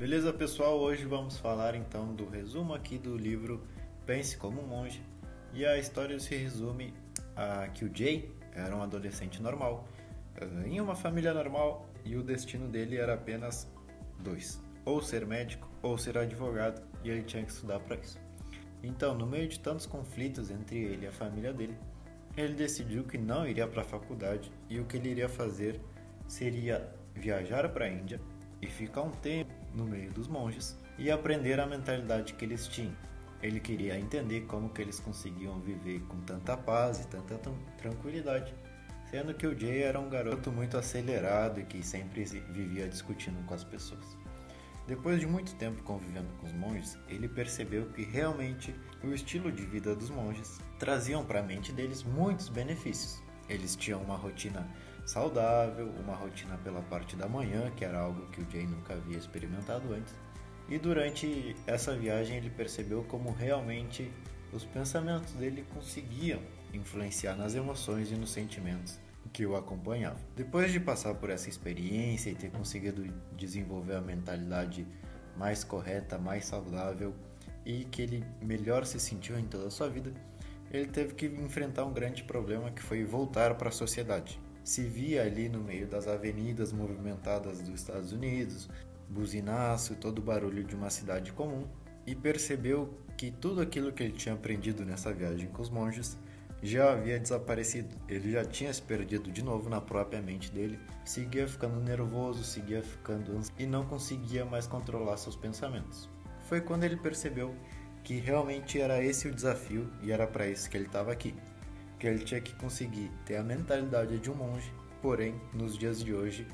Beleza, pessoal? Hoje vamos falar então do resumo aqui do livro Pense como um Monge. E a história se resume a que o Jay era um adolescente normal, eh, em uma família normal, e o destino dele era apenas dois: ou ser médico ou ser advogado, e ele tinha que estudar para isso. Então, no meio de tantos conflitos entre ele e a família dele, ele decidiu que não iria para a faculdade e o que ele iria fazer seria viajar para a Índia e ficar um tempo no meio dos monges e aprender a mentalidade que eles tinham. Ele queria entender como que eles conseguiam viver com tanta paz e tanta tranquilidade, sendo que o Jay era um garoto muito acelerado e que sempre vivia discutindo com as pessoas. Depois de muito tempo convivendo com os monges, ele percebeu que realmente o estilo de vida dos monges traziam para a mente deles muitos benefícios. Eles tinham uma rotina saudável, uma rotina pela parte da manhã, que era algo que o Jay nunca havia experimentado antes. E durante essa viagem ele percebeu como realmente os pensamentos dele conseguiam influenciar nas emoções e nos sentimentos que o acompanhava. Depois de passar por essa experiência e ter conseguido desenvolver a mentalidade mais correta, mais saudável e que ele melhor se sentiu em toda a sua vida, ele teve que enfrentar um grande problema que foi voltar para a sociedade. Se via ali no meio das avenidas movimentadas dos Estados Unidos, buzinaço, todo o barulho de uma cidade comum, e percebeu que tudo aquilo que ele tinha aprendido nessa viagem com os monges já havia desaparecido. Ele já tinha se perdido de novo na própria mente dele, seguia ficando nervoso, seguia ficando ansioso e não conseguia mais controlar seus pensamentos. Foi quando ele percebeu que realmente era esse o desafio e era para isso que ele estava aqui. Que ele tinha que conseguir ter a mentalidade de um monge, porém, nos dias de hoje,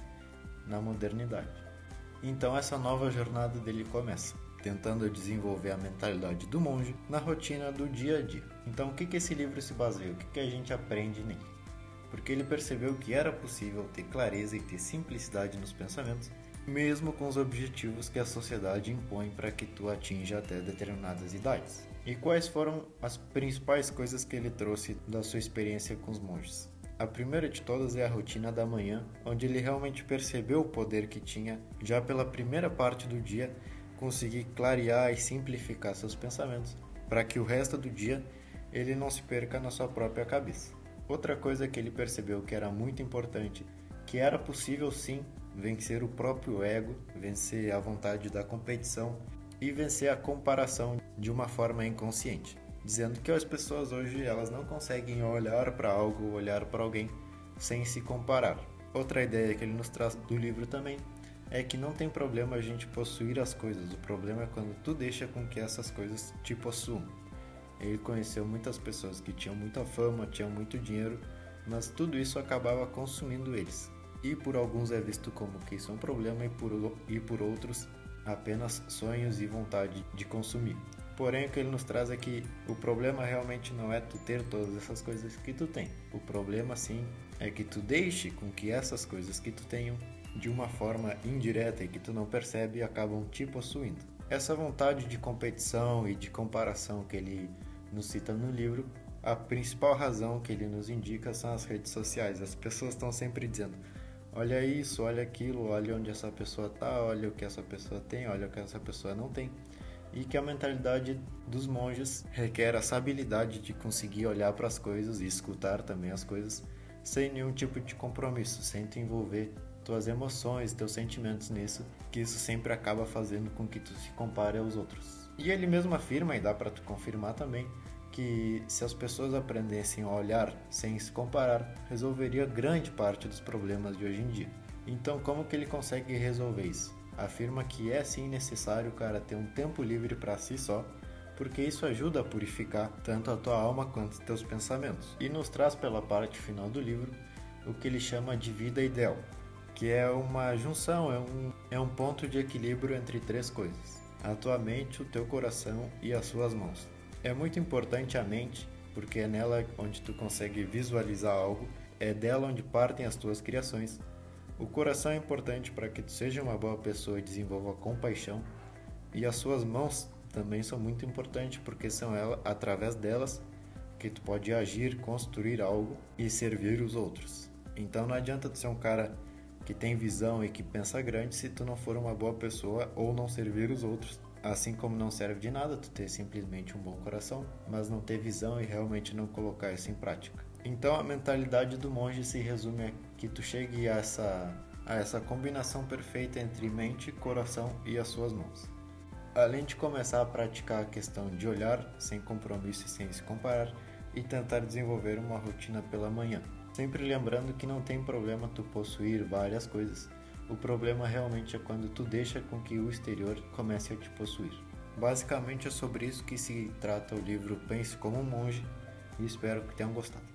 na modernidade. Então essa nova jornada dele começa tentando desenvolver a mentalidade do monge na rotina do dia a dia. Então, o que, que esse livro se baseia? O que, que a gente aprende nele? Porque ele percebeu que era possível ter clareza e ter simplicidade nos pensamentos, mesmo com os objetivos que a sociedade impõe para que tu atinja até determinadas idades. E quais foram as principais coisas que ele trouxe da sua experiência com os monges? A primeira de todas é a rotina da manhã, onde ele realmente percebeu o poder que tinha já pela primeira parte do dia conseguir clarear e simplificar seus pensamentos para que o resto do dia ele não se perca na sua própria cabeça. Outra coisa que ele percebeu que era muito importante, que era possível sim vencer o próprio ego, vencer a vontade da competição e vencer a comparação de uma forma inconsciente, dizendo que as pessoas hoje elas não conseguem olhar para algo, olhar para alguém sem se comparar. Outra ideia que ele nos traz do livro também é que não tem problema a gente possuir as coisas, o problema é quando tu deixa com que essas coisas te possuam. Ele conheceu muitas pessoas que tinham muita fama, tinham muito dinheiro, mas tudo isso acabava consumindo eles. E por alguns é visto como que isso é um problema e por, e por outros apenas sonhos e vontade de consumir. Porém, o que ele nos traz é que o problema realmente não é tu ter todas essas coisas que tu tem. O problema sim é que tu deixe com que essas coisas que tu tenham de uma forma indireta e que tu não percebe acabam te possuindo. Essa vontade de competição e de comparação que ele nos cita no livro, a principal razão que ele nos indica são as redes sociais. As pessoas estão sempre dizendo: olha isso, olha aquilo, olha onde essa pessoa está, olha o que essa pessoa tem, olha o que essa pessoa não tem. E que a mentalidade dos monges requer essa habilidade de conseguir olhar para as coisas e escutar também as coisas sem nenhum tipo de compromisso, sem te envolver tuas emoções, teus sentimentos nisso, que isso sempre acaba fazendo com que tu se compare aos outros. E ele mesmo afirma, e dá para tu confirmar também, que se as pessoas aprendessem a olhar sem se comparar, resolveria grande parte dos problemas de hoje em dia. Então, como que ele consegue resolver isso? Afirma que é sim necessário o cara ter um tempo livre para si só, porque isso ajuda a purificar tanto a tua alma quanto os teus pensamentos. E nos traz pela parte final do livro o que ele chama de vida ideal, que é uma junção, é um, é um ponto de equilíbrio entre três coisas: a tua mente, o teu coração e as suas mãos. É muito importante a mente, porque é nela onde tu consegue visualizar algo, é dela onde partem as tuas criações. O coração é importante para que tu seja uma boa pessoa e desenvolva compaixão, e as suas mãos também são muito importantes, porque são ela, através delas que tu pode agir, construir algo e servir os outros. Então não adianta tu ser um cara que tem visão e que pensa grande se tu não for uma boa pessoa ou não servir os outros. Assim como não serve de nada tu ter simplesmente um bom coração, mas não ter visão e realmente não colocar isso em prática. Então a mentalidade do monge se resume a que tu chegue a essa, a essa combinação perfeita entre mente, coração e as suas mãos. Além de começar a praticar a questão de olhar sem compromisso e sem se comparar e tentar desenvolver uma rotina pela manhã. Sempre lembrando que não tem problema tu possuir várias coisas. O problema realmente é quando tu deixa com que o exterior comece a te possuir. Basicamente é sobre isso que se trata o livro Pense como um Monge e espero que tenham gostado.